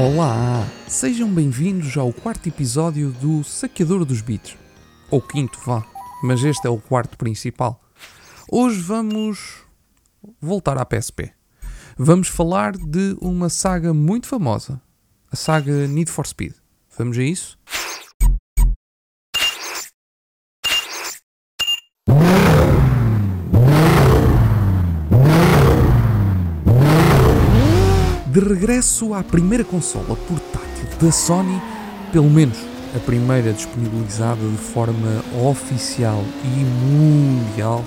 Olá! Sejam bem-vindos ao quarto episódio do Saqueador dos Beats. Ou quinto, vá, mas este é o quarto principal. Hoje vamos voltar à PSP. Vamos falar de uma saga muito famosa, a saga Need for Speed. Vamos a isso? De regresso à primeira consola portátil da Sony, pelo menos a primeira disponibilizada de forma oficial e mundial,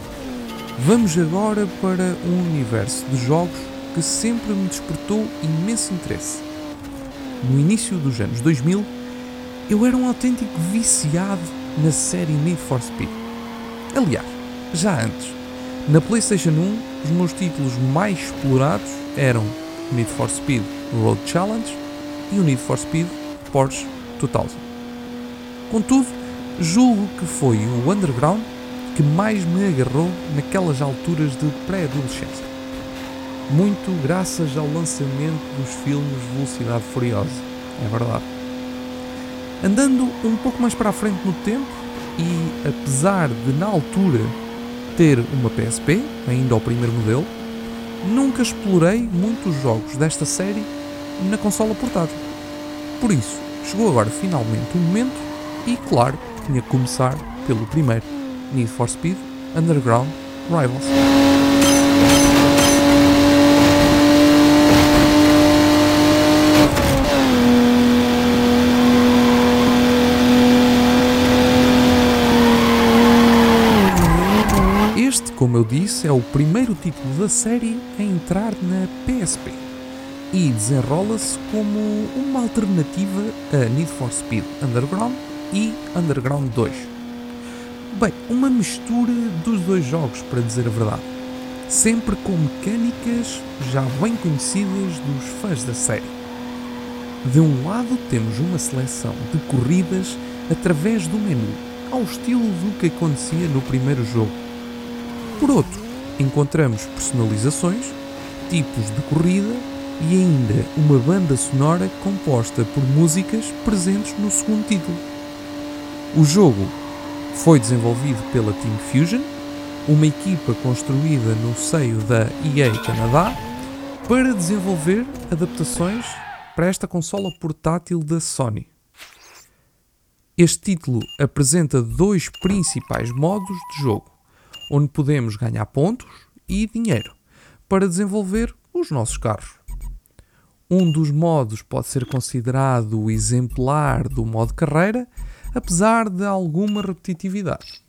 vamos agora para um universo de jogos que sempre me despertou imenso interesse. No início dos anos 2000, eu era um autêntico viciado na série Need for Speed. Aliás, já antes, na PlayStation 1, os meus títulos mais explorados eram Need for Speed Road Challenge e o Need for Speed Porsche 2000. Contudo, julgo que foi o Underground que mais me agarrou naquelas alturas de pré-adolescência. Muito graças ao lançamento dos filmes Velocidade Furiosa, é verdade. Andando um pouco mais para a frente no tempo, e apesar de na altura ter uma PSP, ainda ao primeiro modelo, nunca explorei muitos jogos desta série na consola portátil. Por isso, chegou agora finalmente o momento e, claro, tinha que começar pelo primeiro, Need for Speed Underground Rivals. Este, como eu disse, é o primeiro título da série a entrar na PSP e desenrola-se como uma alternativa a Need for Speed Underground e Underground 2. Bem, uma mistura dos dois jogos, para dizer a verdade, sempre com mecânicas já bem conhecidas dos fãs da série. De um lado temos uma seleção de corridas através do menu, ao estilo do que acontecia no primeiro jogo. Por outro, encontramos personalizações, tipos de corrida e ainda uma banda sonora composta por músicas presentes no segundo título. O jogo foi desenvolvido pela Team Fusion, uma equipa construída no seio da EA Canadá, para desenvolver adaptações para esta consola portátil da Sony. Este título apresenta dois principais modos de jogo, onde podemos ganhar pontos e dinheiro para desenvolver os nossos carros. Um dos modos pode ser considerado o exemplar do modo carreira, apesar de alguma repetitividade.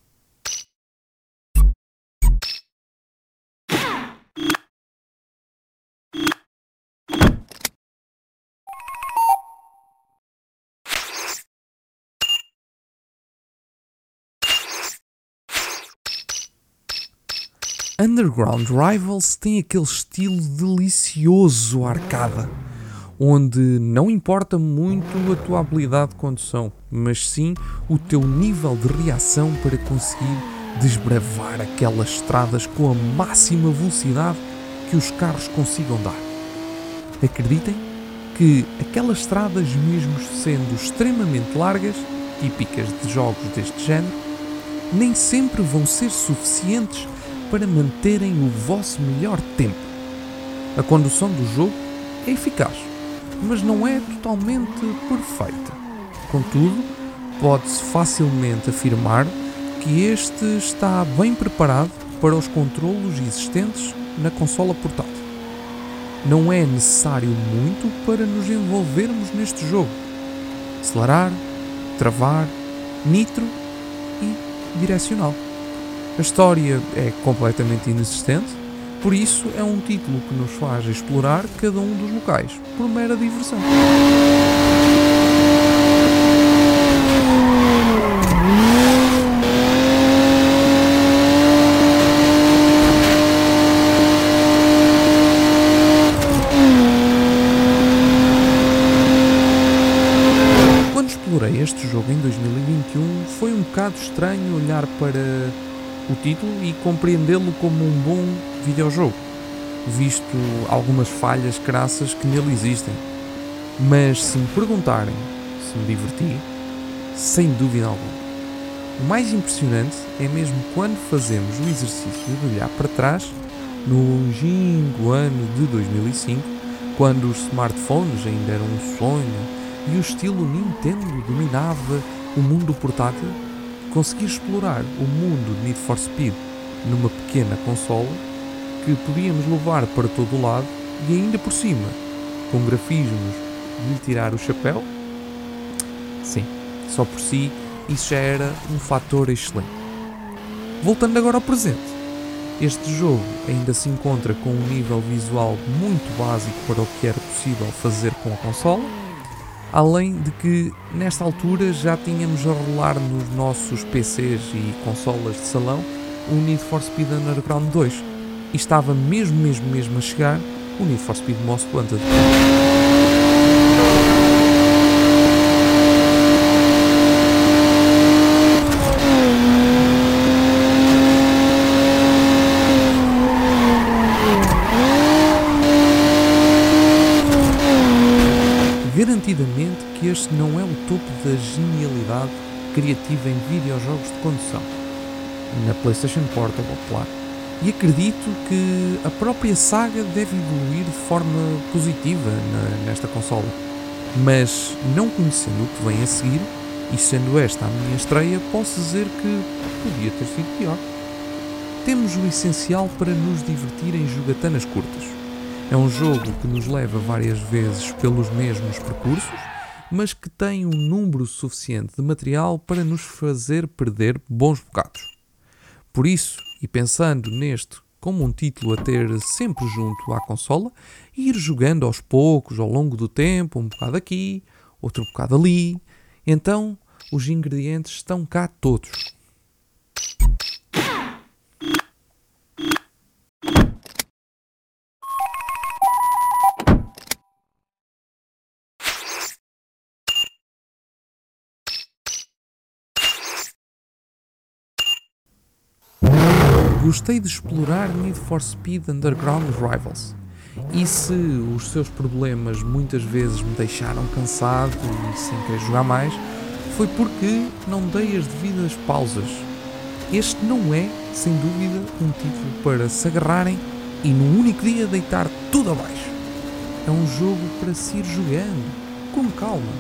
Underground Rivals tem aquele estilo delicioso arcada, onde não importa muito a tua habilidade de condução, mas sim o teu nível de reação para conseguir desbravar aquelas estradas com a máxima velocidade que os carros consigam dar. Acreditem que aquelas estradas, mesmo sendo extremamente largas, típicas de jogos deste género, nem sempre vão ser suficientes para manterem o vosso melhor tempo. A condução do jogo é eficaz, mas não é totalmente perfeita. Contudo, pode-se facilmente afirmar que este está bem preparado para os controlos existentes na consola portátil. Não é necessário muito para nos envolvermos neste jogo. Acelerar, travar, nitro e direcional. A história é completamente inexistente, por isso é um título que nos faz explorar cada um dos locais, por mera diversão. Quando explorei este jogo em 2021, foi um bocado estranho olhar para o título e compreendê-lo como um bom videojogo, visto algumas falhas crassas que nele existem. Mas se me perguntarem se me diverti, sem dúvida alguma. O mais impressionante é mesmo quando fazemos o exercício de olhar para trás no longínquo ano de 2005, quando os smartphones ainda eram um sonho e o estilo Nintendo dominava o mundo portátil, conseguir explorar o mundo de Need for Speed numa pequena consola que podíamos levar para todo o lado e ainda por cima, com grafismos de tirar o chapéu, sim, só por si isso já era um fator excelente. Voltando agora ao presente, este jogo ainda se encontra com um nível visual muito básico para o que era possível fazer com a consola, além de que nesta altura já tínhamos a rolar nos nossos PCs e consolas de salão o Need for Speed Underground 2 e estava mesmo mesmo mesmo a chegar o Need for Speed Most Wanted. garantidamente que este não é o topo da genialidade criativa em videojogos de condução. Na PlayStation Portable, claro. E acredito que a própria saga deve evoluir de forma positiva na, nesta consola. Mas, não conhecendo o que vem a seguir, e sendo esta a minha estreia, posso dizer que podia ter sido pior. Temos o essencial para nos divertir em jogatanas curtas é um jogo que nos leva várias vezes pelos mesmos percursos, mas que tem um número suficiente de material para nos fazer perder bons bocados. Por isso, e pensando neste como um título a ter sempre junto à consola, ir jogando aos poucos ao longo do tempo, um bocado aqui, outro bocado ali, então os ingredientes estão cá todos. Gostei de explorar Need for Speed Underground Rivals. E se os seus problemas muitas vezes me deixaram cansado e sem querer jogar mais, foi porque não dei as devidas pausas. Este não é, sem dúvida, um título para se agarrarem e num único dia deitar tudo abaixo. É um jogo para se ir jogando, com calma.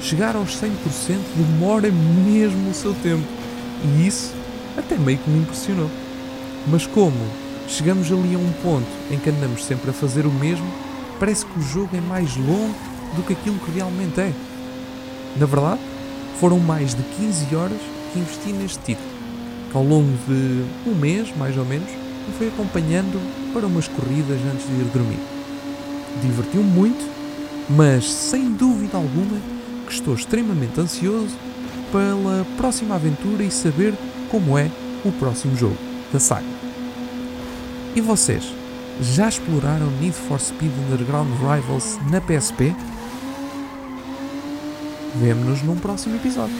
Chegar aos 100% demora mesmo o seu tempo. E isso até meio que me impressionou. Mas como chegamos ali a um ponto em que andamos sempre a fazer o mesmo, parece que o jogo é mais longo do que aquilo que realmente é. Na verdade, foram mais de 15 horas que investi neste título, que ao longo de um mês, mais ou menos, me foi acompanhando para umas corridas antes de ir dormir. Divertiu-me muito, mas sem dúvida alguma que estou extremamente ansioso pela próxima aventura e saber como é o próximo jogo da saga. E vocês, já exploraram Need for Speed Underground Rivals na PSP? Vemo-nos num próximo episódio.